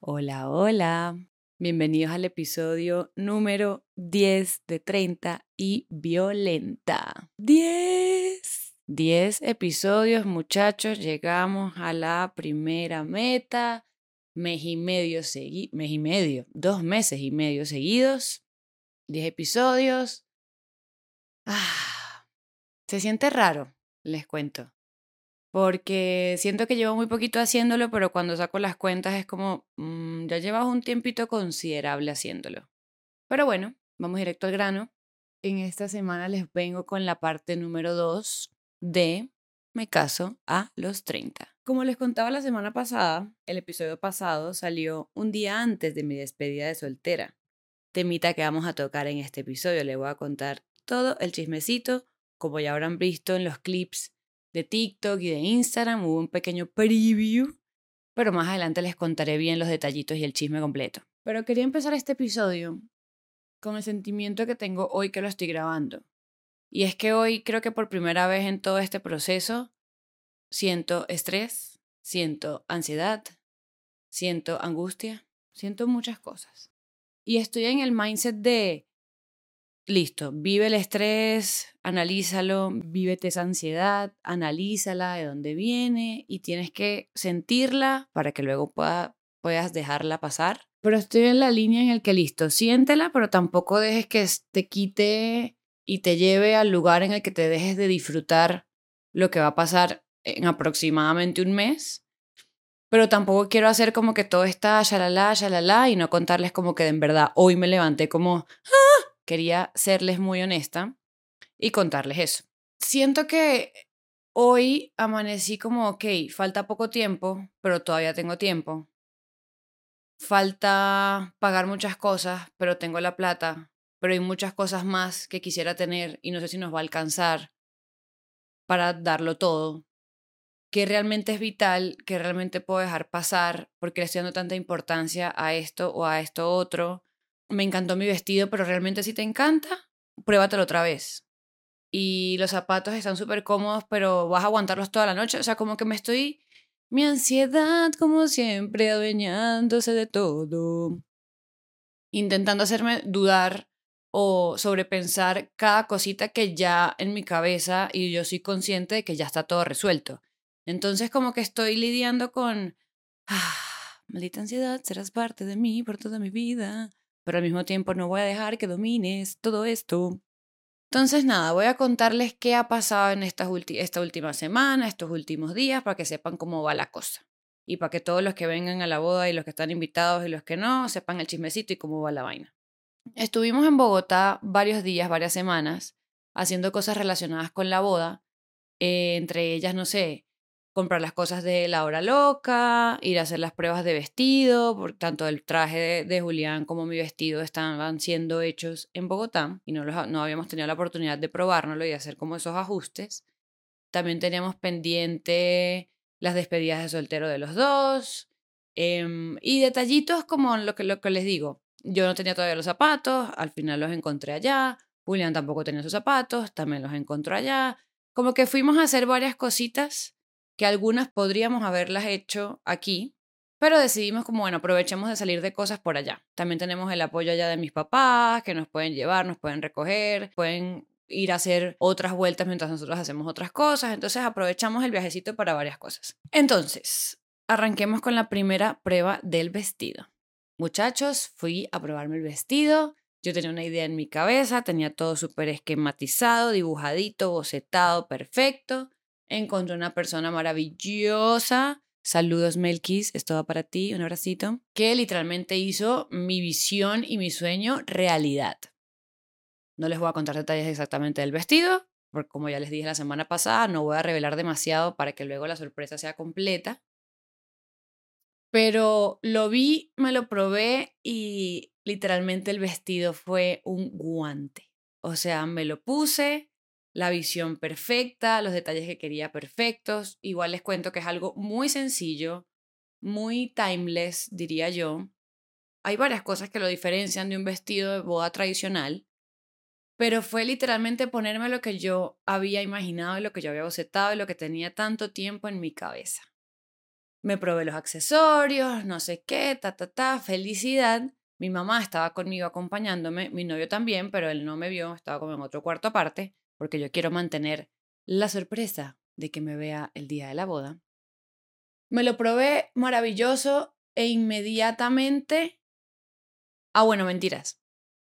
Hola, hola. Bienvenidos al episodio número 10 de 30 y violenta. 10. 10 episodios, muchachos. Llegamos a la primera meta. Mes y medio seguidos. Mes y medio. Dos meses y medio seguidos. 10 episodios. Ah, se siente raro, les cuento porque siento que llevo muy poquito haciéndolo, pero cuando saco las cuentas es como, mm, ya llevas un tiempito considerable haciéndolo. Pero bueno, vamos directo al grano. En esta semana les vengo con la parte número 2 de Me caso a los 30. Como les contaba la semana pasada, el episodio pasado salió un día antes de mi despedida de soltera. Temita que vamos a tocar en este episodio. Les voy a contar todo el chismecito, como ya habrán visto en los clips de TikTok y de Instagram, hubo un pequeño preview, pero más adelante les contaré bien los detallitos y el chisme completo. Pero quería empezar este episodio con el sentimiento que tengo hoy que lo estoy grabando. Y es que hoy creo que por primera vez en todo este proceso siento estrés, siento ansiedad, siento angustia, siento muchas cosas. Y estoy en el mindset de listo, vive el estrés, analízalo, vívete esa ansiedad, analízala de dónde viene y tienes que sentirla para que luego puedas dejarla pasar. Pero estoy en la línea en el que listo, siéntela, pero tampoco dejes que te quite y te lleve al lugar en el que te dejes de disfrutar lo que va a pasar en aproximadamente un mes. Pero tampoco quiero hacer como que todo está shalala, shalala y no contarles como que en verdad hoy me levanté como quería serles muy honesta y contarles eso. Siento que hoy amanecí como, ok, falta poco tiempo, pero todavía tengo tiempo. Falta pagar muchas cosas, pero tengo la plata, pero hay muchas cosas más que quisiera tener y no sé si nos va a alcanzar para darlo todo. Que realmente es vital, que realmente puedo dejar pasar porque le estoy dando tanta importancia a esto o a esto otro me encantó mi vestido, pero realmente si te encanta, pruébatelo otra vez. Y los zapatos están súper cómodos, pero vas a aguantarlos toda la noche. O sea, como que me estoy... Mi ansiedad, como siempre, adueñándose de todo. Intentando hacerme dudar o sobrepensar cada cosita que ya en mi cabeza y yo soy consciente de que ya está todo resuelto. Entonces como que estoy lidiando con, ah, maldita ansiedad, serás parte de mí por toda mi vida pero al mismo tiempo no voy a dejar que domines todo esto. Entonces, nada, voy a contarles qué ha pasado en esta última semana, estos últimos días, para que sepan cómo va la cosa. Y para que todos los que vengan a la boda y los que están invitados y los que no, sepan el chismecito y cómo va la vaina. Estuvimos en Bogotá varios días, varias semanas, haciendo cosas relacionadas con la boda. Eh, entre ellas, no sé, comprar las cosas de la hora loca, ir a hacer las pruebas de vestido, por tanto el traje de, Julián como mi vestido estaban siendo hechos en Bogotá y no, no habíamos tenido la oportunidad de probárnoslo y hacer como esos ajustes. También teníamos pendiente las despedidas de soltero de los dos em, y detallitos como lo que, lo que les digo. Yo no tenía todavía los zapatos, al final los encontré allá. Julián tampoco tenía sus zapatos, también los encontró allá. Como que fuimos a hacer varias cositas que algunas podríamos haberlas hecho aquí, pero decidimos como, bueno, aprovechemos de salir de cosas por allá. También tenemos el apoyo allá de mis papás, que nos pueden llevar, nos pueden recoger, pueden ir a hacer otras vueltas mientras nosotros hacemos otras cosas. Entonces aprovechamos el viajecito para varias cosas. Entonces, arranquemos con la primera prueba del vestido. Muchachos, fui a probarme el vestido. Yo tenía una idea en mi cabeza, tenía todo súper esquematizado, dibujadito, bocetado, perfecto. Encontré una persona maravillosa. Saludos, Melkis. Esto va para ti. Un abracito. Que literalmente hizo mi visión y mi sueño realidad. No les voy a contar detalles exactamente del vestido, porque como ya les dije la semana pasada, no voy a revelar demasiado para que luego la sorpresa sea completa. Pero lo vi, me lo probé y literalmente el vestido fue un guante. O sea, me lo puse, la visión perfecta, los detalles que quería perfectos. Igual les cuento que es algo muy sencillo, muy timeless, diría yo. Hay varias cosas que lo diferencian de un vestido de boda tradicional, pero fue literalmente ponerme lo que yo había imaginado y lo que yo había bocetado y lo que tenía tanto tiempo en mi cabeza. me probé los accesorios, no sé qué, ta, ta, ta, felicidad. Mi mamá estaba conmigo acompañándome, mi novio también, pero él no me vio, estaba como en otro cuarto aparte, porque yo quiero mantener la sorpresa de que me vea el día de la boda. Me lo probé maravilloso e inmediatamente... Ah, bueno, mentiras.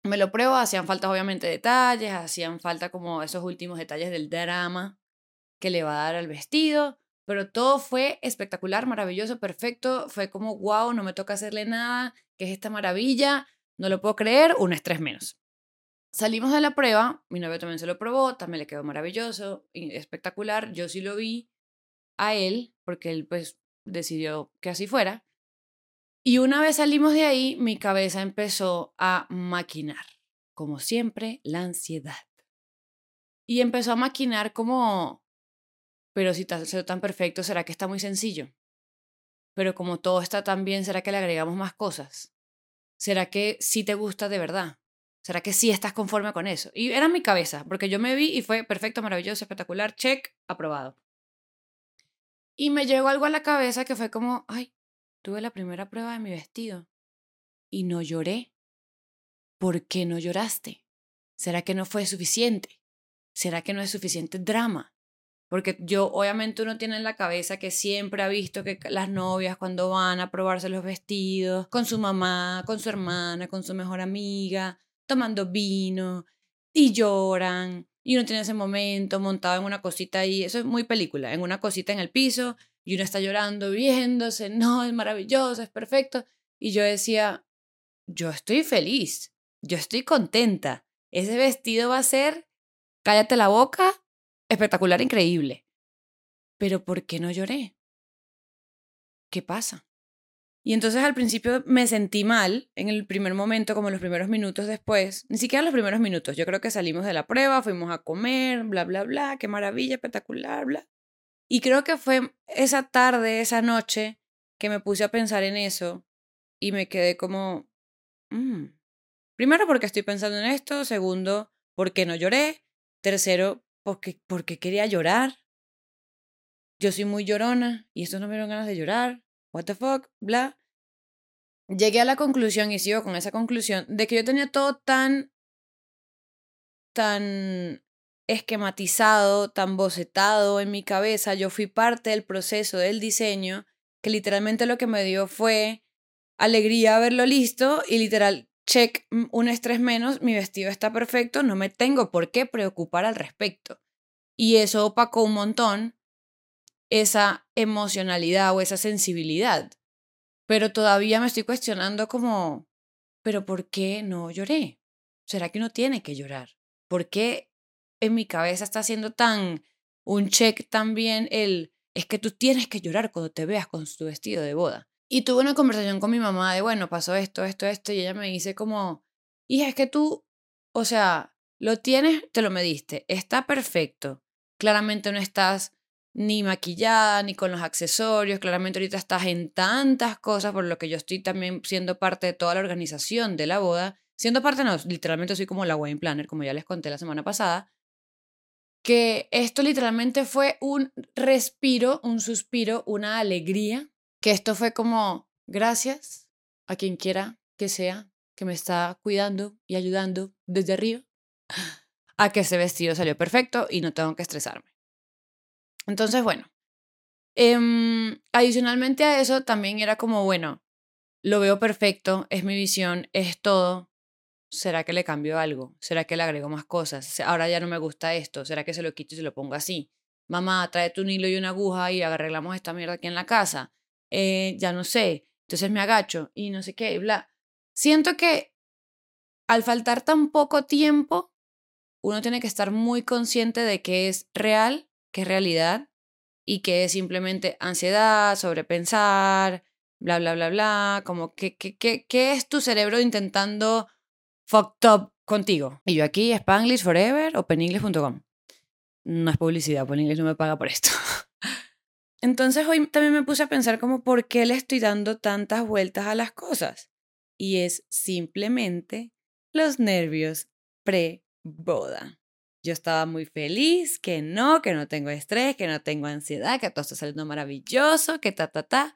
Me lo pruebo, hacían falta obviamente detalles, hacían falta como esos últimos detalles del drama que le va a dar al vestido, pero todo fue espectacular, maravilloso, perfecto. Fue como, wow, no me toca hacerle nada, ¿qué es esta maravilla? No lo puedo creer, un estrés menos. Salimos de la prueba, mi novio también se lo probó, también le quedó maravilloso, espectacular. Yo sí lo vi a él, porque él pues decidió que así fuera. Y una vez salimos de ahí, mi cabeza empezó a maquinar, como siempre, la ansiedad. Y empezó a maquinar como, pero si está tan perfecto, ¿será que está muy sencillo? Pero como todo está tan bien, ¿será que le agregamos más cosas? ¿Será que sí te gusta de verdad? ¿Será que sí estás conforme con eso? Y era mi cabeza, porque yo me vi y fue perfecto, maravilloso, espectacular, check, aprobado. Y me llegó algo a la cabeza que fue como, ay, tuve la primera prueba de mi vestido y no lloré. ¿Por qué no lloraste? ¿Será que no fue suficiente? ¿Será que no es suficiente drama? Porque yo, obviamente, uno tiene en la cabeza que siempre ha visto que las novias, cuando van a probarse los vestidos, con su mamá, con su hermana, con su mejor amiga, tomando vino, y lloran, y uno tiene ese momento montado en una cosita ahí, eso es muy película, en una cosita en el piso, y uno está llorando, viéndose, no, es maravilloso, es perfecto. Y yo decía, yo estoy feliz, yo estoy contenta, ese vestido va a ser, cállate la boca, espectacular, increíble. Pero ¿por qué no lloré? ¿Qué pasa? Y entonces al principio me sentí mal en el primer momento, como los primeros minutos después, ni siquiera los primeros minutos, yo creo que salimos de la prueba, fuimos a comer, bla, bla, bla, qué maravilla, espectacular, bla. Y creo que fue esa tarde, esa noche, que me puse a pensar en eso y me quedé como, mm". primero porque estoy pensando en esto, segundo porque no lloré, tercero porque, porque quería llorar. Yo soy muy llorona y estos no me dieron ganas de llorar. What the fuck, bla. Llegué a la conclusión y sigo con esa conclusión de que yo tenía todo tan tan esquematizado, tan bocetado en mi cabeza. Yo fui parte del proceso del diseño, que literalmente lo que me dio fue alegría verlo listo y literal, check, mm, un estrés menos, mi vestido está perfecto, no me tengo por qué preocupar al respecto. Y eso opacó un montón esa emocionalidad o esa sensibilidad. Pero todavía me estoy cuestionando como, ¿pero por qué no lloré? ¿Será que uno tiene que llorar? ¿Por qué en mi cabeza está haciendo tan un check también el, es que tú tienes que llorar cuando te veas con tu vestido de boda? Y tuve una conversación con mi mamá de, bueno, pasó esto, esto, esto, y ella me dice como, hija, es que tú, o sea, lo tienes, te lo mediste, está perfecto. Claramente no estás ni maquillada, ni con los accesorios, claramente ahorita estás en tantas cosas, por lo que yo estoy también siendo parte de toda la organización de la boda. Siendo parte, no, literalmente soy como la wedding planner, como ya les conté la semana pasada, que esto literalmente fue un respiro, un suspiro, una alegría que esto fue como gracias a quien quiera que sea que me está cuidando y ayudando desde arriba a que ese vestido salió perfecto y no tengo que estresarme. Entonces, bueno, em, adicionalmente a eso también era como, bueno, lo veo perfecto, es mi visión, es todo. ¿Será que le cambio algo? ¿Será que le agrego más cosas? Ahora ya no me gusta esto. ¿Será que se lo quito y se lo pongo así? Mamá, tráete un hilo y una aguja y arreglamos esta mierda aquí en la casa eh, ya no sé, entonces me agacho y no sé qué, bla. Siento que al faltar tan poco tiempo, uno tiene que estar muy consciente de que es real, que es realidad y que es simplemente ansiedad, sobrepensar, bla, bla, bla, bla, como que, que, que, ¿qué es tu cerebro intentando fucked up contigo? Y yo aquí, Spanglish Forever o peningles.com. No es publicidad, Peningles no me paga por esto. Entonces hoy también me puse a pensar como por qué le estoy dando tantas vueltas a las cosas. Y es simplemente los nervios pre-boda. Yo estaba muy feliz, que no, que no tengo estrés, que no tengo ansiedad, que todo está saliendo maravilloso, que ta, ta, ta.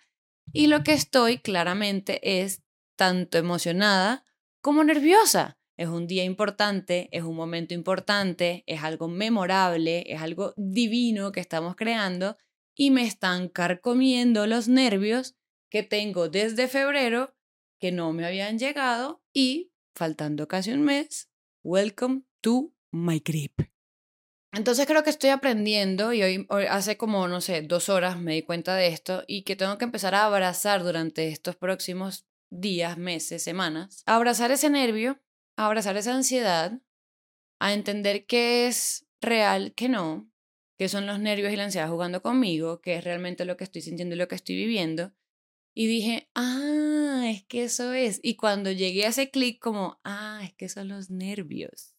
Y lo que estoy claramente es tanto emocionada como nerviosa. Es un día importante, es un momento importante, es algo memorable, es algo divino que estamos creando y me están carcomiendo los nervios que tengo desde febrero que no me habían llegado y faltando casi un mes, welcome to my grip. Entonces creo que estoy aprendiendo y hoy, hace como, no sé, dos horas me di cuenta de esto y que tengo que empezar a abrazar durante estos próximos días, meses, semanas, a abrazar ese nervio, a abrazar esa ansiedad, a entender que es real, que no, que son los nervios y la ansiedad jugando conmigo, que es realmente lo que estoy sintiendo y lo que estoy viviendo. Y dije, ah, es que eso es. Y cuando llegué a ese clic como, ah, es que son los nervios.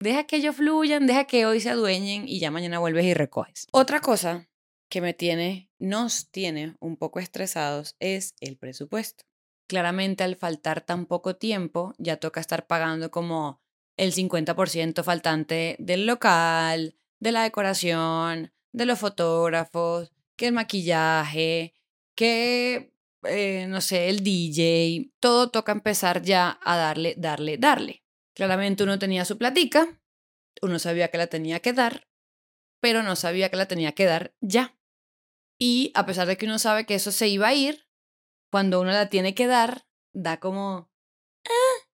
Deja que ellos fluyan, deja que hoy se adueñen y ya mañana vuelves y recoges. Otra cosa que me tiene, nos tiene un poco estresados es el presupuesto. Claramente al faltar tan poco tiempo, ya toca estar pagando como el 50% faltante del local, de la decoración, de los fotógrafos, que el maquillaje, que, eh, no sé, el DJ, todo toca empezar ya a darle, darle, darle. Claramente uno tenía su platica, uno sabía que la tenía que dar, pero no sabía que la tenía que dar ya. Y a pesar de que uno sabe que eso se iba a ir, cuando uno la tiene que dar, da como... Ah".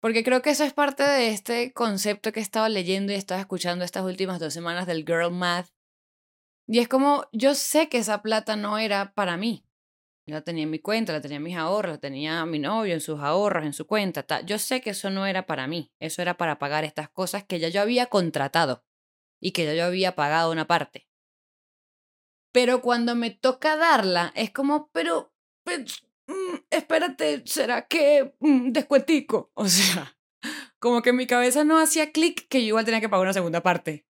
Porque creo que eso es parte de este concepto que he estado leyendo y he estado escuchando estas últimas dos semanas del girl math. Y es como, yo sé que esa plata no era para mí. La tenía en mi cuenta, la tenía en mis ahorros, la tenía mi novio en sus ahorros, en su cuenta. Yo sé que eso no era para mí, eso era para pagar estas cosas que ya yo había contratado y que ya yo había pagado una parte. Pero cuando me toca darla, es como, pero, pues, mm, espérate, ¿será que mm, descuentico? O sea, como que mi cabeza no hacía clic que yo igual tenía que pagar una segunda parte.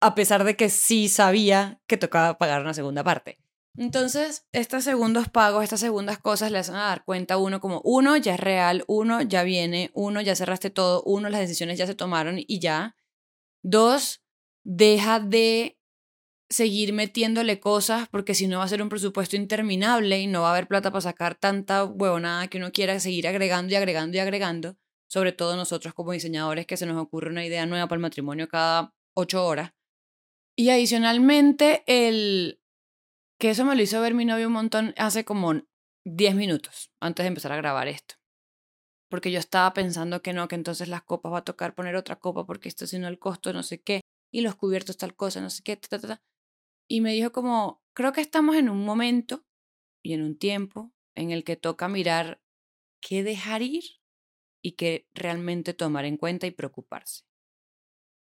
A pesar de que sí sabía que tocaba pagar una segunda parte. Entonces, estos segundos pagos, estas segundas cosas le hacen a dar cuenta uno como, uno, ya es real, uno, ya viene, uno, ya cerraste todo, uno, las decisiones ya se tomaron y ya. Dos, deja de seguir metiéndole cosas porque si no va a ser un presupuesto interminable y no va a haber plata para sacar tanta huevonada que uno quiera seguir agregando y agregando y agregando, sobre todo nosotros como diseñadores que se nos ocurre una idea nueva para el matrimonio cada ocho horas. Y adicionalmente el que eso me lo hizo ver mi novio un montón hace como 10 minutos antes de empezar a grabar esto. Porque yo estaba pensando que no, que entonces las copas va a tocar poner otra copa porque esto si no el costo no sé qué y los cubiertos tal cosa, no sé qué, ta, ta, ta. Y me dijo como, creo que estamos en un momento y en un tiempo en el que toca mirar qué dejar ir y qué realmente tomar en cuenta y preocuparse.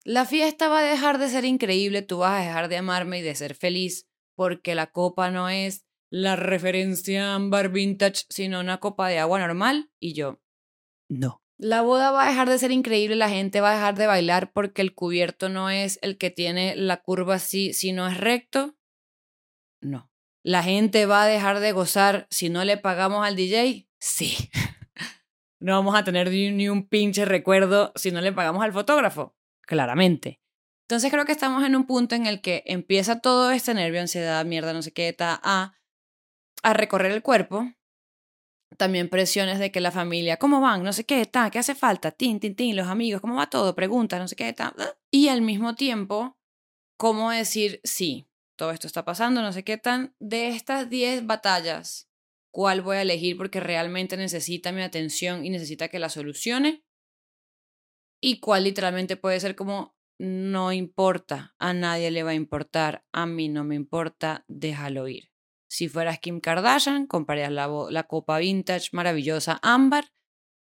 La fiesta va a dejar de ser increíble, tú vas a dejar de amarme y de ser feliz porque la copa no es la referencia ámbar vintage, sino una copa de agua normal. Y yo, no. La boda va a dejar de ser increíble, la gente va a dejar de bailar porque el cubierto no es el que tiene la curva así, sino es recto. No. La gente va a dejar de gozar si no le pagamos al DJ. Sí. no vamos a tener ni un pinche recuerdo si no le pagamos al fotógrafo. Claramente. Entonces creo que estamos en un punto en el que empieza todo este nervio, ansiedad, mierda, no sé qué, ta, a, a recorrer el cuerpo. También presiones de que la familia, ¿cómo van? No sé qué, ta, ¿qué hace falta? Tin, tin, tin, los amigos, ¿cómo va todo? Pregunta, no sé qué, ta. Y al mismo tiempo, ¿cómo decir, sí, todo esto está pasando, no sé qué tan? De estas 10 batallas, ¿cuál voy a elegir porque realmente necesita mi atención y necesita que la solucione? Y cuál literalmente puede ser como, no importa, a nadie le va a importar, a mí no me importa, déjalo ir. Si fueras Kim Kardashian, comprarías la, copa vintage maravillosa ámbar,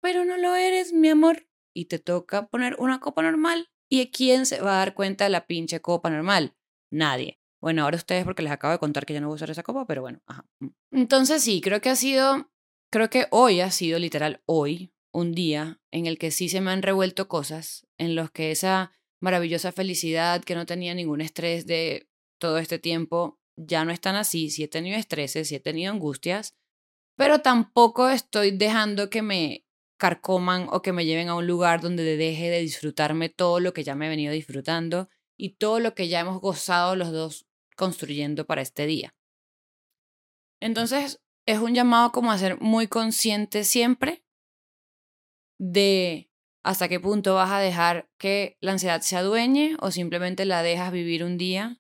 pero no lo eres, mi amor, y te toca poner una copa normal. ¿Y quién se va a dar cuenta de la pinche copa normal? Nadie. Bueno, ahora ustedes porque les acabo de contar que ya no voy a usar esa copa, pero bueno, ajá. Mm. Entonces sí, creo que ha sido, creo que hoy ha sido literal hoy, un día en el que sí se me han revuelto cosas, en los que esa maravillosa felicidad, que no tenía ningún estrés de todo este tiempo, ya no están así, sí he tenido estreses, sí he tenido angustias, pero tampoco estoy dejando que me carcoman o que me lleven a un lugar donde deje de disfrutarme todo lo que ya me he venido disfrutando y todo lo que ya hemos gozado los dos construyendo para este día. Entonces, es un llamado como a ser muy consciente siempre de hasta qué punto vas a dejar que la ansiedad se adueñe o simplemente la dejas vivir un día,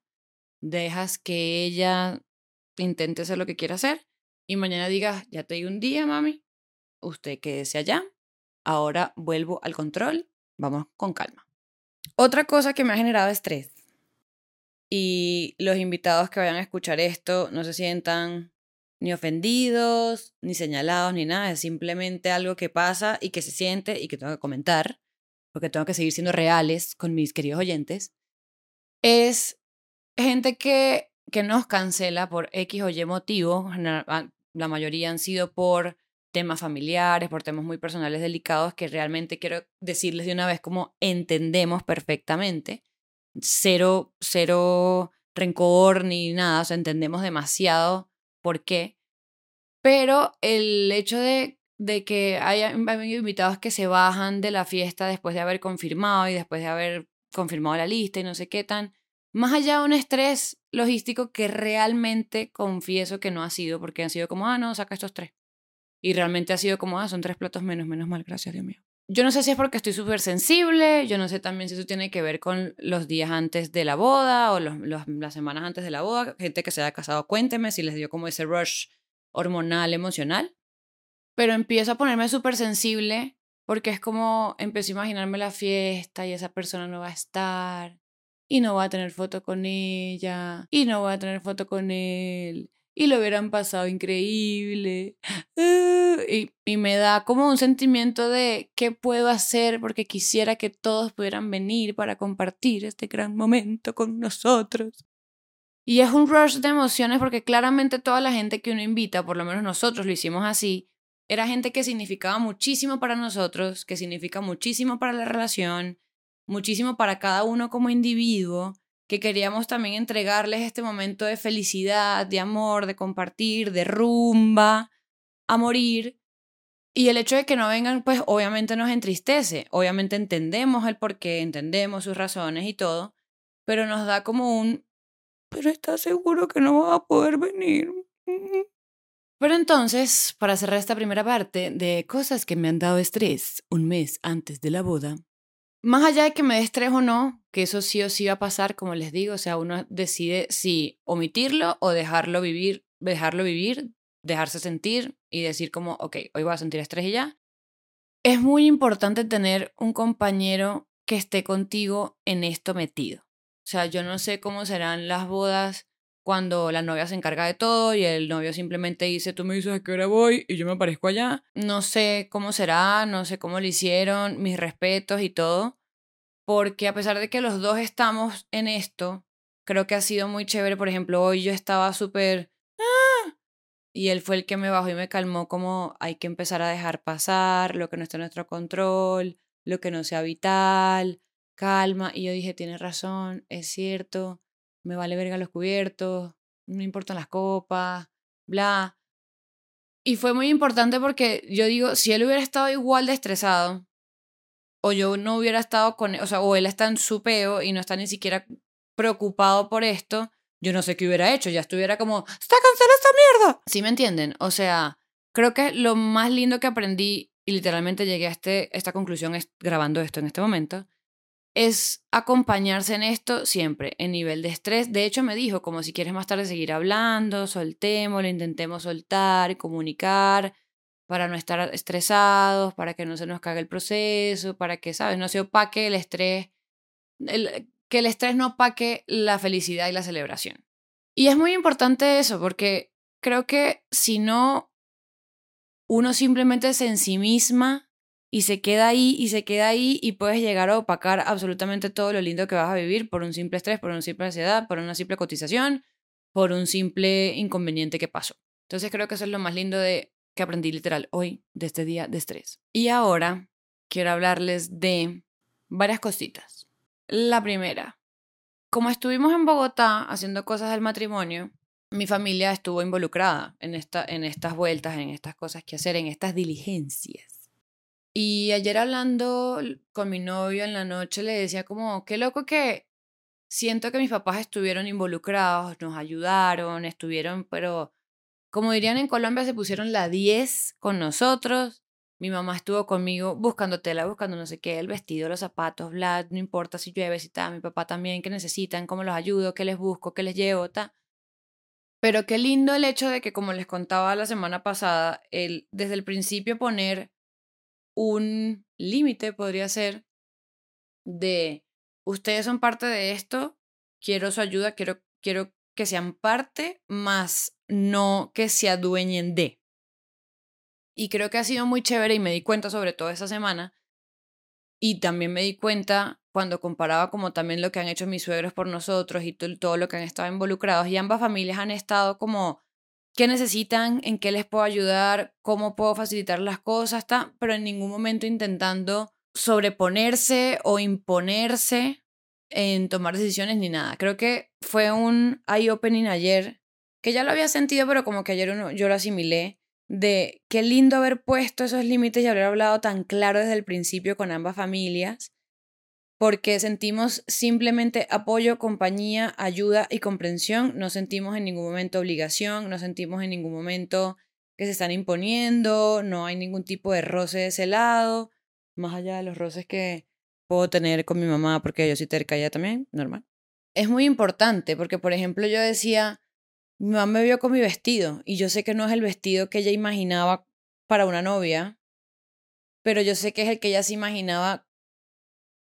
dejas que ella intente hacer lo que quiera hacer y mañana digas, ya te di un día, mami, usted quédese allá, ahora vuelvo al control, vamos con calma. Otra cosa que me ha generado estrés y los invitados que vayan a escuchar esto no se sientan ni ofendidos, ni señalados, ni nada, es simplemente algo que pasa y que se siente y que tengo que comentar, porque tengo que seguir siendo reales con mis queridos oyentes, es gente que, que nos cancela por X o Y motivo, ah, la mayoría han sido por temas familiares, por temas muy personales delicados que realmente quiero decirles de una vez como entendemos perfectamente. Cero, cero rencor ni nada, entendemos demasiado por qué. Pero el hecho de, de que haya invitados que se bajan de la fiesta después de haber confirmado y después de haber confirmado la lista y no sé qué tan, más allá de un estrés logístico que realmente confieso que no ha sido, porque han sido como, ah, no, saca estos tres. Y realmente ha sido como, ah, son tres platos menos, menos mal, gracias Dios mío. Yo no sé si es porque estoy súper sensible, yo no sé también si eso tiene que ver con los días antes de la boda o los, las semanas antes de la boda. Gente que se haya casado, cuénteme si les dio como ese rush hormonal, emocional. Pero empiezo a ponerme súper sensible porque es como empiezo a imaginarme la fiesta y esa persona no va a estar y no va a tener foto con ella y no va a tener foto con él y lo hubieran pasado increíble. Y, y, me da como un sentimiento de qué puedo hacer porque quisiera que todos pudieran venir para compartir este gran momento con nosotros. Y es un rush de emociones porque claramente toda la gente que uno invita, por lo menos nosotros lo hicimos así, era gente que significaba muchísimo para nosotros, que significa muchísimo para la relación, muchísimo para cada uno como individuo que queríamos también entregarles este momento de felicidad, de amor, de compartir, de rumba, a morir. Y el hecho de que no vengan, pues obviamente nos entristece, obviamente entendemos el porqué, entendemos sus razones y todo, pero nos da como un, pero está seguro que no va a poder venir. Pero entonces, para cerrar esta primera parte de cosas que me han dado estrés un mes antes de la boda, más allá de que me dé estrés o no, que eso sí o sí va a pasar, como les digo, o sea, uno decide si omitirlo o dejarlo vivir, dejarlo vivir, dejarse sentir y decir como, ok, hoy voy a sentir estrés y ya. Es muy importante tener un compañero que esté contigo en esto metido. O sea, yo no sé cómo serán las bodas cuando la novia se encarga de todo y el novio simplemente dice, tú me dices a qué hora voy y yo me aparezco allá. No sé cómo será, no sé cómo lo hicieron, mis respetos y todo, porque a pesar de que los dos estamos en esto, creo que ha sido muy chévere. Por ejemplo, hoy yo estaba súper... ¡Ah! Y él fue el que me bajó y me calmó como hay que empezar a dejar pasar lo que no está en nuestro control, lo que no sea vital, calma. Y yo dije, tienes razón, es cierto me vale verga los cubiertos, no importan las copas, bla. Y fue muy importante porque yo digo, si él hubiera estado igual de estresado, o yo no hubiera estado con, o sea, o él está en su peo y no está ni siquiera preocupado por esto, yo no sé qué hubiera hecho, ya estuviera como, está cancelada esta mierda. ¿Sí me entienden? O sea, creo que lo más lindo que aprendí, y literalmente llegué a este, esta conclusión grabando esto en este momento, es acompañarse en esto siempre, en nivel de estrés. De hecho, me dijo, como si quieres más tarde seguir hablando, soltémoslo, intentemos soltar, comunicar, para no estar estresados, para que no se nos cague el proceso, para que, ¿sabes? No se opaque el estrés, que el estrés no opaque la felicidad y la celebración. Y es muy importante eso, porque creo que si no, uno simplemente se en sí misma y se queda ahí y se queda ahí y puedes llegar a opacar absolutamente todo lo lindo que vas a vivir por un simple estrés, por una simple ansiedad, por una simple cotización, por un simple inconveniente que pasó. Entonces creo que eso es lo más lindo de que aprendí literal hoy de este día de estrés. Y ahora quiero hablarles de varias cositas. La primera, como estuvimos en Bogotá haciendo cosas del matrimonio, mi familia estuvo involucrada en, esta, en estas vueltas, en estas cosas que hacer, en estas diligencias. Y ayer hablando con mi novio en la noche le decía como, qué loco que siento que mis papás estuvieron involucrados, nos ayudaron, estuvieron, pero como dirían en Colombia, se pusieron la 10 con nosotros. Mi mamá estuvo conmigo buscando tela, buscando no sé qué, el vestido, los zapatos, bla, no importa si llueve, si está, mi papá también, qué necesitan, cómo los ayudo, qué les busco, qué les llevo, ta. Pero qué lindo el hecho de que, como les contaba la semana pasada, el, desde el principio poner un límite podría ser de ustedes son parte de esto, quiero su ayuda, quiero, quiero que sean parte, más no que se adueñen de. Y creo que ha sido muy chévere y me di cuenta sobre todo esa semana. Y también me di cuenta cuando comparaba como también lo que han hecho mis suegros por nosotros y todo lo que han estado involucrados. Y ambas familias han estado como, ¿qué necesitan? ¿En qué les puedo ayudar? ¿Cómo puedo facilitar las cosas? Está, pero en ningún momento intentando sobreponerse o imponerse en tomar decisiones ni nada. Creo que fue un eye-opening ayer, que ya lo había sentido, pero como que ayer yo lo asimilé, de qué lindo haber puesto esos límites y haber hablado tan claro desde el principio con ambas familias, porque sentimos simplemente apoyo, compañía, ayuda y comprensión, no sentimos en ningún momento obligación, no sentimos en ningún momento que se están imponiendo, no hay ningún tipo de roce de ese lado, más allá de los roces que puedo tener con mi mamá porque yo soy terca ya también, normal. Es muy importante porque, por ejemplo, yo decía, mi mamá me vio con mi vestido y yo sé que no es el vestido que ella imaginaba para una novia, pero yo sé que es el que ella se imaginaba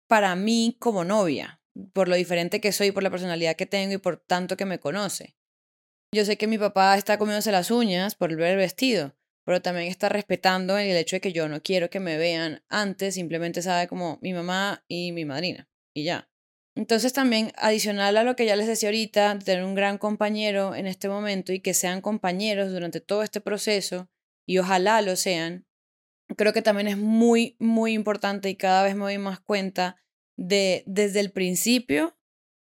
para mí como novia, por lo diferente que soy, por la personalidad que tengo y por tanto que me conoce. Yo sé que mi papá está comiéndose las uñas por ver el vestido, pero también está respetando el hecho de que yo no quiero que me vean antes, simplemente sabe como mi mamá y mi madrina, y ya. Entonces también, adicional a lo que ya les decía ahorita, tener un gran compañero en este momento y que sean compañeros durante todo este proceso, y ojalá lo sean, creo que también es muy, muy importante y cada vez me doy más cuenta de desde el principio,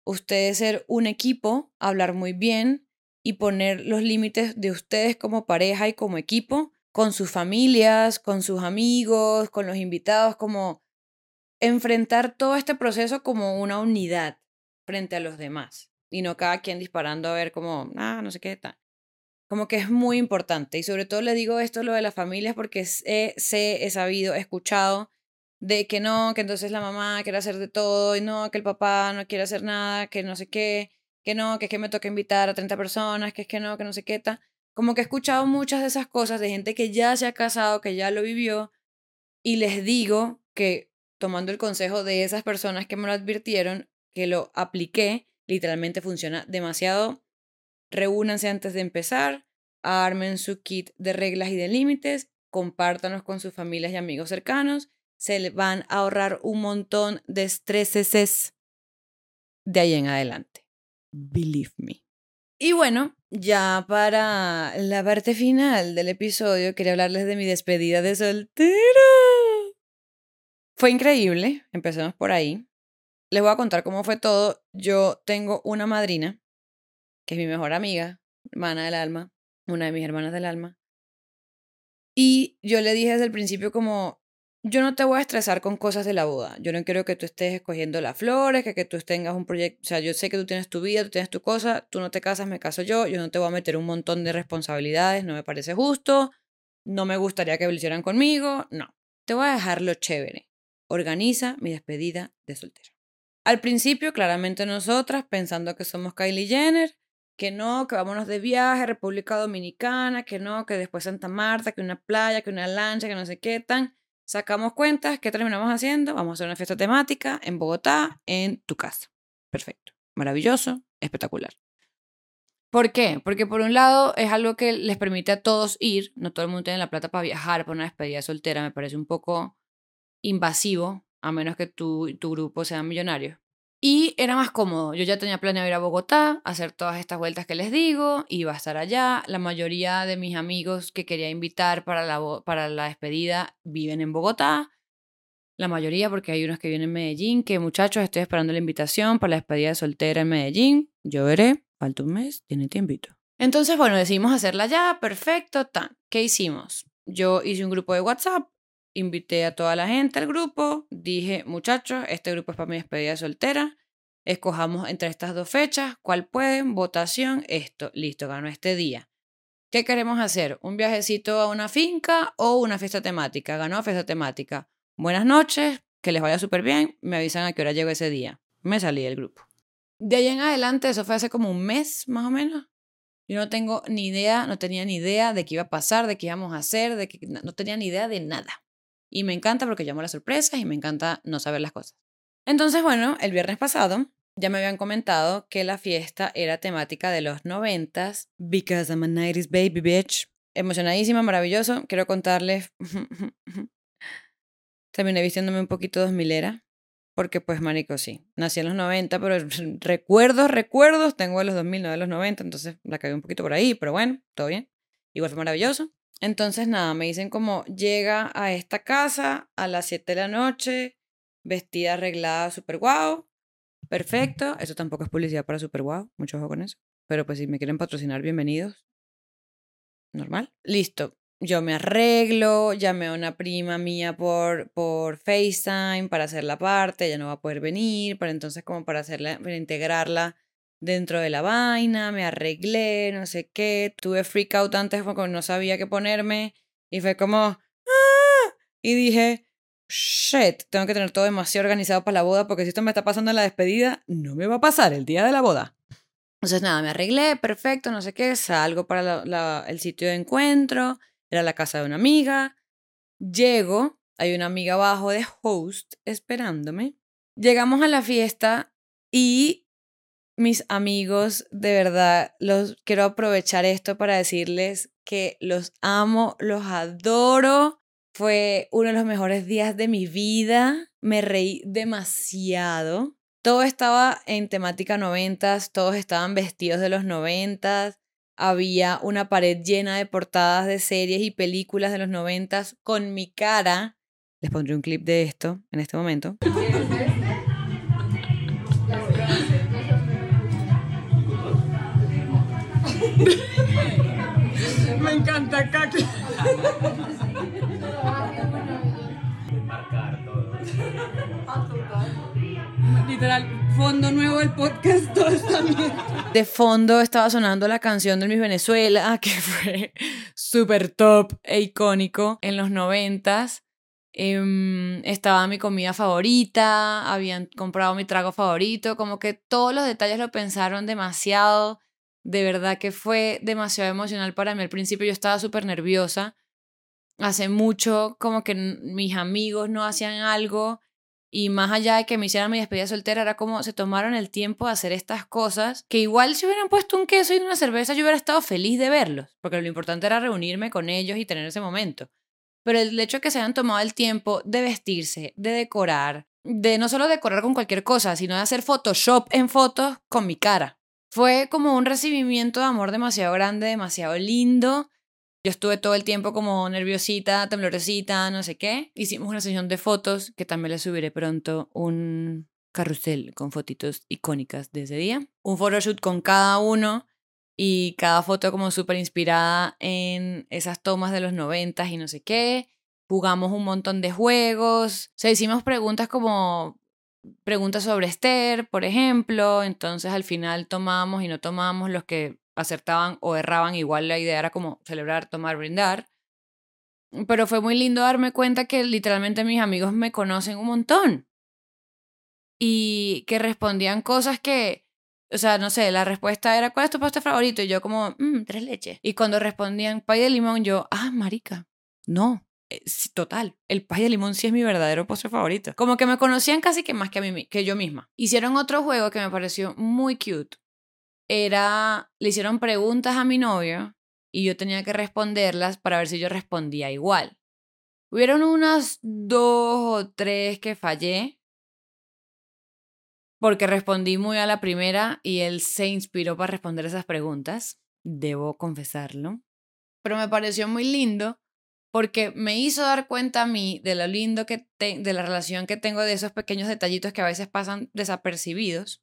ustedes ser un equipo, hablar muy bien y poner los límites de ustedes como pareja y como equipo, con sus familias, con sus amigos, con los invitados, como enfrentar todo este proceso como una unidad frente a los demás y no cada quien disparando a ver como, ah, no sé qué tal. Como que es muy importante y sobre todo le digo esto lo de las familias porque sé, sé, he sabido, he escuchado de que no, que entonces la mamá quiere hacer de todo y no, que el papá no quiere hacer nada, que no sé qué, que no, que es que me toca invitar a 30 personas, que es que no, que no sé qué tal. Como que he escuchado muchas de esas cosas de gente que ya se ha casado, que ya lo vivió y les digo que tomando el consejo de esas personas que me lo advirtieron, que lo apliqué, literalmente funciona demasiado. Reúnanse antes de empezar, armen su kit de reglas y de límites, compártanos con sus familias y amigos cercanos, se van a ahorrar un montón de estreses de ahí en adelante. Believe me. Y bueno, ya para la parte final del episodio, quería hablarles de mi despedida de soltera. Fue increíble, empecemos por ahí. Les voy a contar cómo fue todo. Yo tengo una madrina, que es mi mejor amiga, hermana del alma, una de mis hermanas del alma. Y yo le dije desde el principio como, yo no te voy a estresar con cosas de la boda. Yo no quiero que tú estés escogiendo las flores, que, que tú tengas un proyecto. O sea, yo sé que tú tienes tu vida, tú tienes tu cosa, tú no te casas, me caso yo. Yo no te voy a meter un montón de responsabilidades, no me parece justo. No me gustaría que lo conmigo. No. Te voy a dejar lo chévere organiza mi despedida de soltera. Al principio, claramente nosotras, pensando que somos Kylie Jenner, que no, que vámonos de viaje, República Dominicana, que no, que después Santa Marta, que una playa, que una lancha, que no sé qué tan. Sacamos cuentas, ¿qué terminamos haciendo? Vamos a hacer una fiesta temática en Bogotá, en tu casa. Perfecto. Maravilloso, espectacular. ¿Por qué? Porque por un lado es algo que les permite a todos ir, no todo el mundo tiene la plata para viajar para una despedida soltera, me parece un poco invasivo, a menos que tu, tu grupo sea millonario. Y era más cómodo. Yo ya tenía planeado ir a Bogotá, hacer todas estas vueltas que les digo, iba a estar allá. La mayoría de mis amigos que quería invitar para la, para la despedida viven en Bogotá. La mayoría, porque hay unos que vienen en Medellín, que muchachos, estoy esperando la invitación para la despedida de soltera en Medellín. Yo veré, falta un mes, tiene tiempito. Entonces, bueno, decidimos hacerla ya, perfecto, tan. ¿Qué hicimos? Yo hice un grupo de WhatsApp invité a toda la gente al grupo, dije, muchachos, este grupo es para mi despedida soltera, escojamos entre estas dos fechas, cuál pueden, votación, esto, listo, ganó este día. ¿Qué queremos hacer? ¿Un viajecito a una finca o una fiesta temática? Ganó fiesta temática. Buenas noches, que les vaya súper bien. Me avisan a qué hora llego ese día. Me salí del grupo. De ahí en adelante, eso fue hace como un mes más o menos. Yo no tengo ni idea, no tenía ni idea de qué iba a pasar, de qué íbamos a hacer, de que no tenía ni idea de nada. Y me encanta porque llamo las sorpresas y me encanta no saber las cosas. Entonces, bueno, el viernes pasado ya me habían comentado que la fiesta era temática de los noventas, because I'm a 90s baby bitch. Emocionadísima, maravilloso. Quiero contarles. Terminé vistiéndome un poquito dos milera, porque pues, marico, sí. Nací en los 90, pero recuerdos, recuerdos tengo de los 2000, no de los 90, entonces la cagué un poquito por ahí, pero bueno, todo bien. Igual fue maravilloso. Entonces, nada, me dicen como llega a esta casa a las 7 de la noche, vestida, arreglada, super guau. Perfecto. Eso tampoco es publicidad para super guau. Mucho ojo con eso. Pero pues si me quieren patrocinar, bienvenidos. Normal. Listo. Yo me arreglo, llamé a una prima mía por, por FaceTime para hacer la parte, ella no va a poder venir, para entonces como para hacerla, para integrarla dentro de la vaina, me arreglé, no sé qué, tuve freak out antes porque no sabía qué ponerme y fue como, ¡Ah! y dije, shit, tengo que tener todo demasiado organizado para la boda porque si esto me está pasando en la despedida, no me va a pasar el día de la boda. Entonces nada, me arreglé, perfecto, no sé qué, salgo para el sitio de encuentro, era la casa de una amiga, llego, hay una amiga abajo de host esperándome, llegamos a la fiesta y mis amigos, de verdad, los quiero aprovechar esto para decirles que los amo, los adoro fue uno de los mejores días de mi vida. Me reí demasiado. Todo estaba en temática noventas, todos estaban vestidos de los noventas. Había una pared llena de portadas de series y películas de los noventas con mi cara. Les pondré un clip de esto en este momento. Fondo nuevo del podcast. De fondo estaba sonando la canción de Miss Venezuela, que fue súper top e icónico en los noventas. Em, estaba mi comida favorita, habían comprado mi trago favorito, como que todos los detalles lo pensaron demasiado. De verdad que fue demasiado emocional para mí. Al principio yo estaba súper nerviosa. Hace mucho como que mis amigos no hacían algo y más allá de que me hicieran mi despedida soltera, era como se tomaron el tiempo de hacer estas cosas, que igual si hubieran puesto un queso y una cerveza, yo hubiera estado feliz de verlos, porque lo importante era reunirme con ellos y tener ese momento. Pero el hecho de que se hayan tomado el tiempo de vestirse, de decorar, de no solo decorar con cualquier cosa, sino de hacer Photoshop en fotos con mi cara. Fue como un recibimiento de amor demasiado grande, demasiado lindo yo estuve todo el tiempo como nerviosita, tembloresita, no sé qué. Hicimos una sesión de fotos, que también les subiré pronto, un carrusel con fotitos icónicas de ese día. Un photoshoot con cada uno y cada foto como súper inspirada en esas tomas de los noventas y no sé qué. Jugamos un montón de juegos. O sea, hicimos preguntas como preguntas sobre Esther, por ejemplo. Entonces al final tomamos y no tomamos los que acertaban o erraban, igual la idea era como celebrar, tomar, brindar. Pero fue muy lindo darme cuenta que literalmente mis amigos me conocen un montón. Y que respondían cosas que, o sea, no sé, la respuesta era, ¿cuál es tu postre favorito? Y yo como, mmm, tres leches. Y cuando respondían pay de limón, yo, ah, marica, no. Eh, total, el pay de limón sí es mi verdadero postre favorito. Como que me conocían casi que más que, a mí, que yo misma. Hicieron otro juego que me pareció muy cute, era, le hicieron preguntas a mi novio y yo tenía que responderlas para ver si yo respondía igual. Hubieron unas dos o tres que fallé porque respondí muy a la primera y él se inspiró para responder esas preguntas, debo confesarlo. Pero me pareció muy lindo porque me hizo dar cuenta a mí de lo lindo que de la relación que tengo de esos pequeños detallitos que a veces pasan desapercibidos.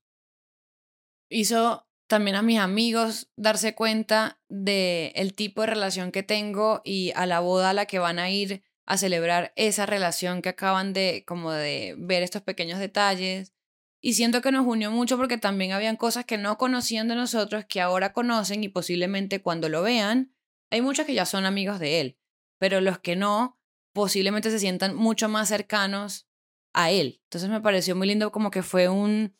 Hizo también a mis amigos darse cuenta de el tipo de relación que tengo y a la boda a la que van a ir a celebrar esa relación que acaban de como de ver estos pequeños detalles y siento que nos unió mucho porque también habían cosas que no conocían de nosotros que ahora conocen y posiblemente cuando lo vean Hay muchos que ya son amigos de él, pero los que no, posiblemente se sientan mucho más cercanos a él. Entonces me pareció muy lindo como que fue un...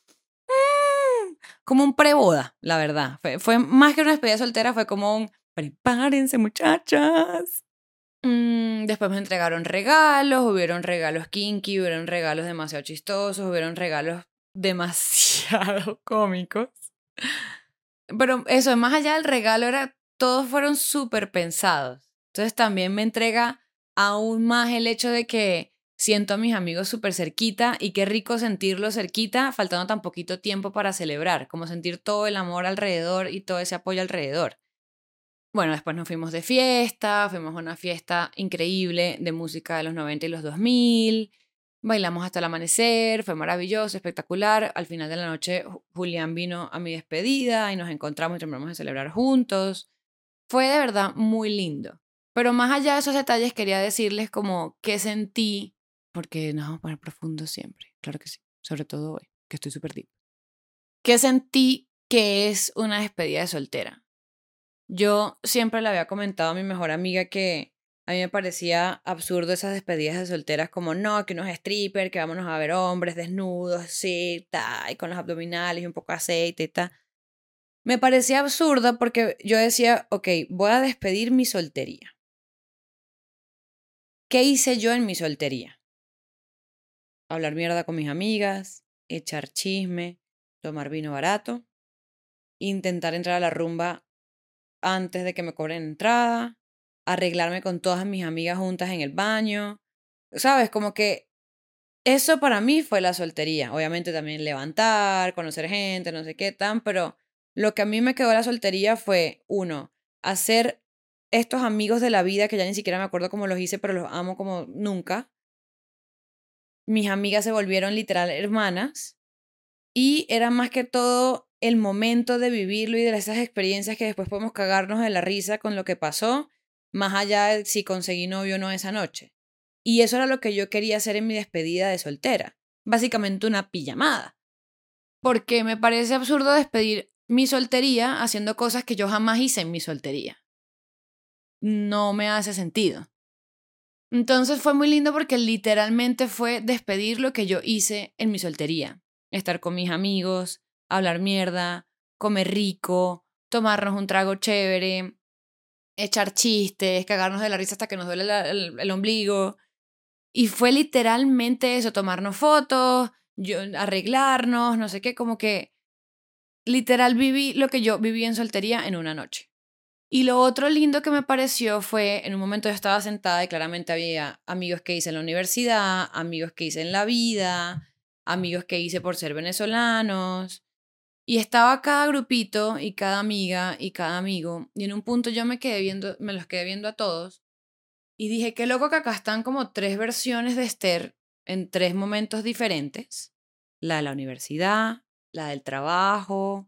como un preboda, la verdad. Fue, fue más que una despedida soltera, fue como un... Prepárense muchachas. Mm, después me entregaron regalos, hubieron regalos kinky, hubieron regalos demasiado chistosos, hubieron regalos demasiado cómicos. Pero eso, más allá del regalo, era, todos fueron súper pensados. Entonces también me entrega aún más el hecho de que siento a mis amigos súper cerquita y qué rico sentirlo cerquita, faltando tan poquito tiempo para celebrar, como sentir todo el amor alrededor y todo ese apoyo alrededor. Bueno, después nos fuimos de fiesta, fuimos a una fiesta increíble de música de los 90 y los 2000, bailamos hasta el amanecer, fue maravilloso, espectacular. Al final de la noche Julián vino a mi despedida y nos encontramos y terminamos de celebrar juntos. Fue de verdad muy lindo. Pero más allá de esos detalles quería decirles como qué sentí, porque nos vamos a poner profundo siempre, claro que sí, sobre todo hoy, que estoy súper deep. ¿Qué sentí que es una despedida de soltera? Yo siempre le había comentado a mi mejor amiga que a mí me parecía absurdo esas despedidas de solteras como no, que unos stripper, que vámonos a ver hombres desnudos, sí, ta, y con los abdominales y un poco de aceite y. Me parecía absurdo porque yo decía, ok, voy a despedir mi soltería. ¿Qué hice yo en mi soltería? Hablar mierda con mis amigas, echar chisme, tomar vino barato, intentar entrar a la rumba antes de que me cobren entrada, arreglarme con todas mis amigas juntas en el baño. ¿Sabes? Como que eso para mí fue la soltería. Obviamente también levantar, conocer gente, no sé qué tan, pero lo que a mí me quedó la soltería fue, uno, hacer estos amigos de la vida que ya ni siquiera me acuerdo cómo los hice, pero los amo como nunca. Mis amigas se volvieron literal hermanas y era más que todo el momento de vivirlo y de esas experiencias que después podemos cagarnos de la risa con lo que pasó, más allá de si conseguí novio o no esa noche. Y eso era lo que yo quería hacer en mi despedida de soltera, básicamente una pijamada. Porque me parece absurdo despedir mi soltería haciendo cosas que yo jamás hice en mi soltería. No me hace sentido. Entonces fue muy lindo porque literalmente fue despedir lo que yo hice en mi soltería. Estar con mis amigos, hablar mierda, comer rico, tomarnos un trago chévere, echar chistes, cagarnos de la risa hasta que nos duele el, el, ombligo. Y fue literalmente eso, tomarnos fotos, yo, arreglarnos, no sé qué, como que literal viví lo que yo viví en soltería en una noche. Y lo otro lindo que me pareció fue, en un momento yo estaba sentada y claramente había amigos que hice en la universidad, amigos que hice en la vida, amigos que hice por ser venezolanos, y estaba cada grupito y cada amiga y cada amigo. Y en un punto yo me quedé viendo, me los quedé viendo a todos. Y dije, qué loco que acá están como tres versiones de Esther en tres momentos diferentes. La de la universidad, la del trabajo,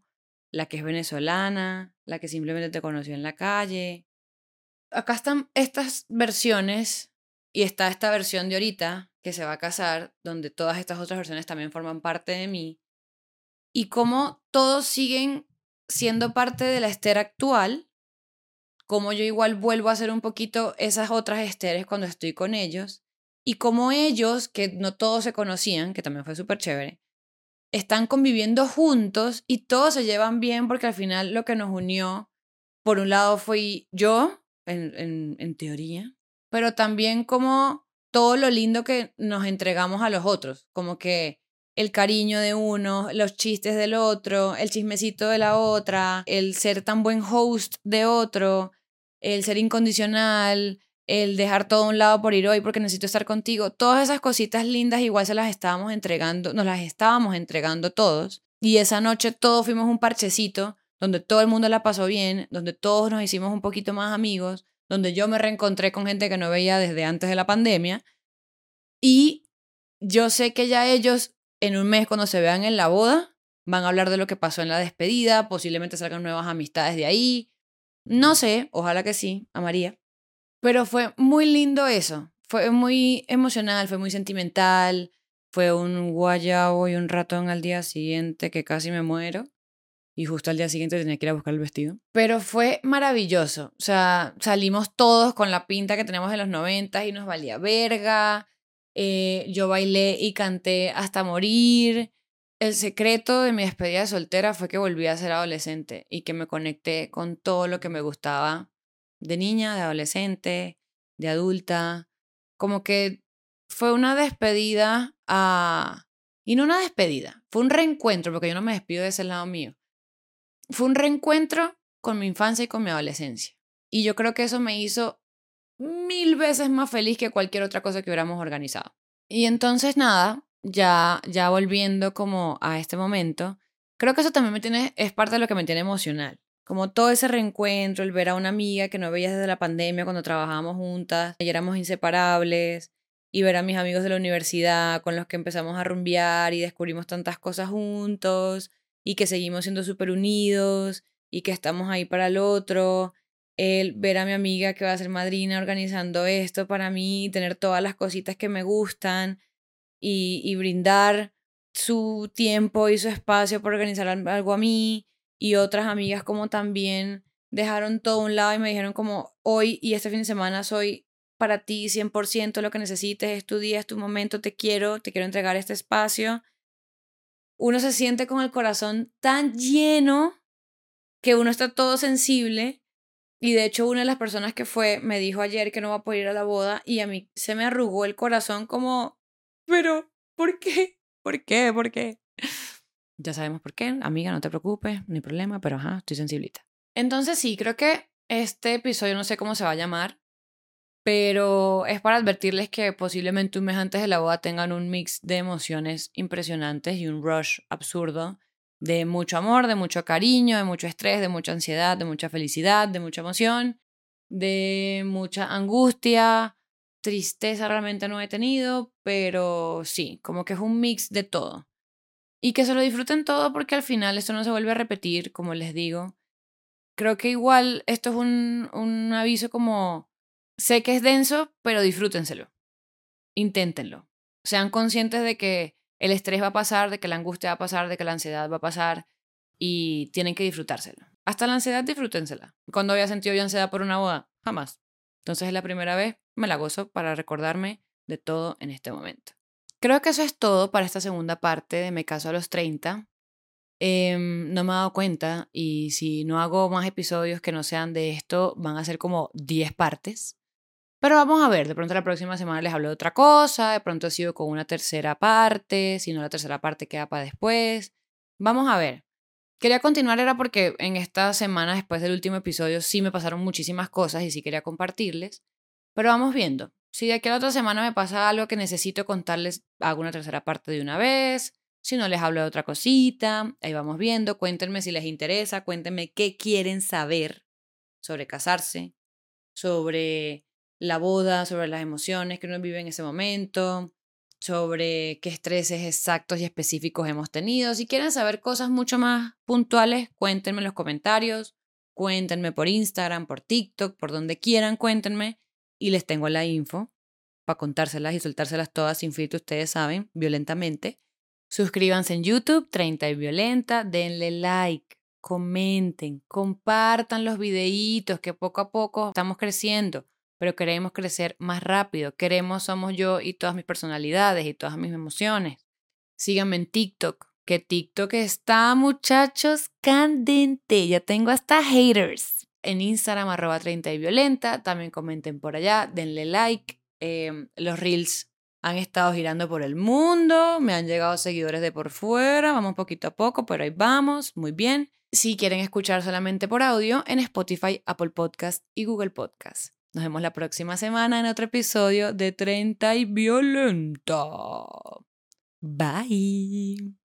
la que es venezolana, la que simplemente te conoció en la calle. Acá están estas versiones y está esta versión de ahorita que se va a casar, donde todas estas otras versiones también forman parte de mí y cómo todos siguen siendo parte de la Esther actual, como yo igual vuelvo a hacer un poquito esas otras Esteres cuando estoy con ellos, y como ellos, que no todos se conocían, que también fue súper chévere, están conviviendo juntos y todos se llevan bien porque al final lo que nos unió, por un lado fui yo, en, en, en teoría, pero también como todo lo lindo que nos entregamos a los otros, como que el cariño de uno, los chistes del otro, el chismecito de la otra, el ser tan buen host de otro, el ser incondicional, el dejar todo a un lado por ir hoy porque necesito estar contigo. Todas esas cositas lindas igual se las estábamos entregando, nos las estábamos entregando todos. Y esa noche todos fuimos un parchecito donde todo el mundo la pasó bien, donde todos nos hicimos un poquito más amigos, donde yo me reencontré con gente que no veía desde antes de la pandemia. Y yo sé que ya ellos en un mes cuando se vean en la boda, van a hablar de lo que pasó en la despedida, posiblemente salgan nuevas amistades de ahí. No sé, ojalá que sí, a María. Pero fue muy lindo eso. Fue muy emocional, fue muy sentimental. Fue un guayabo y un ratón al día siguiente que casi me muero. y justo al día siguiente tenía que ir a buscar el vestido. Pero fue maravilloso. O sea, salimos todos con la pinta que tenemos en los 90 y nos valía verga. Eh, yo bailé y canté hasta morir. El secreto de mi despedida de soltera fue que volví a ser adolescente y que me conecté con todo lo que me gustaba de niña, de adolescente, de adulta. Como que fue una despedida a... Y no una despedida, fue un reencuentro, porque yo no me despido de ese lado mío. Fue un reencuentro con mi infancia y con mi adolescencia. Y yo creo que eso me hizo mil veces más feliz que cualquier otra cosa que hubiéramos organizado. Y entonces nada, ya, ya volviendo como a este momento, creo que eso también me tiene, es parte de lo que me tiene emocional. Como todo ese reencuentro, el ver a una amiga que no veía desde la pandemia cuando trabajábamos juntas y éramos inseparables, y ver a mis amigos de la universidad con los que empezamos a rumbear y descubrimos tantas cosas juntos, y que seguimos siendo súper unidos, y que estamos ahí para el otro, el ver a mi amiga que va a ser madrina organizando esto para mí, tener todas las cositas que me gustan y, y brindar su tiempo y su espacio para organizar algo a mí y otras amigas como también dejaron todo a un lado y me dijeron como hoy y este fin de semana soy para ti 100% lo que necesites, es tu día, es tu momento, te quiero, te quiero entregar este espacio. Uno se siente con el corazón tan lleno que uno está todo sensible y de hecho, una de las personas que fue me dijo ayer que no va a poder ir a la boda y a mí se me arrugó el corazón como, pero, ¿por qué? ¿Por qué? ¿Por qué? Ya sabemos por qué, amiga, no te preocupes, ni problema, pero ajá, estoy sensiblita. Entonces sí, creo que este episodio no sé cómo se va a llamar, pero es para advertirles que posiblemente un mes antes de la boda tengan un mix de emociones impresionantes y un rush absurdo de mucho amor, de mucho cariño, de mucho estrés, de mucha ansiedad, de mucha felicidad, de mucha emoción, de mucha angustia, tristeza realmente no he tenido, pero sí, como que es un mix de todo. Y que se lo disfruten todo porque al final esto no se vuelve a repetir, como les digo. Creo que igual esto es un, un aviso como, sé que es denso, pero disfrútenselo. Inténtenlo. Sean conscientes de que el estrés va a pasar, de que la angustia va a pasar, de que la ansiedad va a pasar y tienen que disfrutárselo. Hasta la ansiedad disfrútensela. Cuando había sentido yo ansiedad por una boda? Jamás. Entonces es la primera vez, me la gozo para recordarme de todo en este momento. Creo que eso es todo para esta segunda parte de Me caso a los 30. Em, no me he dado cuenta y si no hago más episodios que no sean de esto, van a ser como 10 partes. Pero vamos a ver, de pronto la próxima semana les hablo de otra cosa, de pronto sigo con una tercera parte, si no la tercera parte queda para después. Vamos a ver. Quería continuar era porque en esta semana después del último episodio sí me pasaron muchísimas cosas y sí quería compartirles. Pero vamos viendo. Si de aquí a la otra semana me pasa algo que necesito contarles, hago una tercera parte de una vez. Si no les hablo de otra cosita, ahí vamos viendo. Cuéntenme si les interesa, cuéntenme qué quieren saber sobre casarse, sobre la boda, sobre las emociones que uno vive en ese momento, sobre qué estreses exactos y específicos hemos tenido. Si quieren saber cosas mucho más puntuales, cuéntenme en los comentarios, cuéntenme por Instagram, por TikTok, por donde quieran, cuéntenme y les tengo la info para contárselas y soltárselas todas sin filtro, ustedes saben, violentamente. Suscríbanse en YouTube, 30 y Violenta, denle like, comenten, compartan los videitos que poco a poco estamos creciendo pero queremos crecer más rápido. Queremos, somos yo y todas mis personalidades y todas mis emociones. Síganme en TikTok, que TikTok está, muchachos, candente. Ya tengo hasta haters. En Instagram, arroba 30 y violenta. También comenten por allá, denle like. Em, los reels han estado girando por el mundo, me han llegado seguidores de por fuera, vamos poquito a poco, pero ahí vamos, muy bien. Si quieren escuchar solamente por audio, en Spotify, Apple Podcast y Google Podcast. Nos vemos la próxima semana en otro episodio de 30 y Violenta. Bye.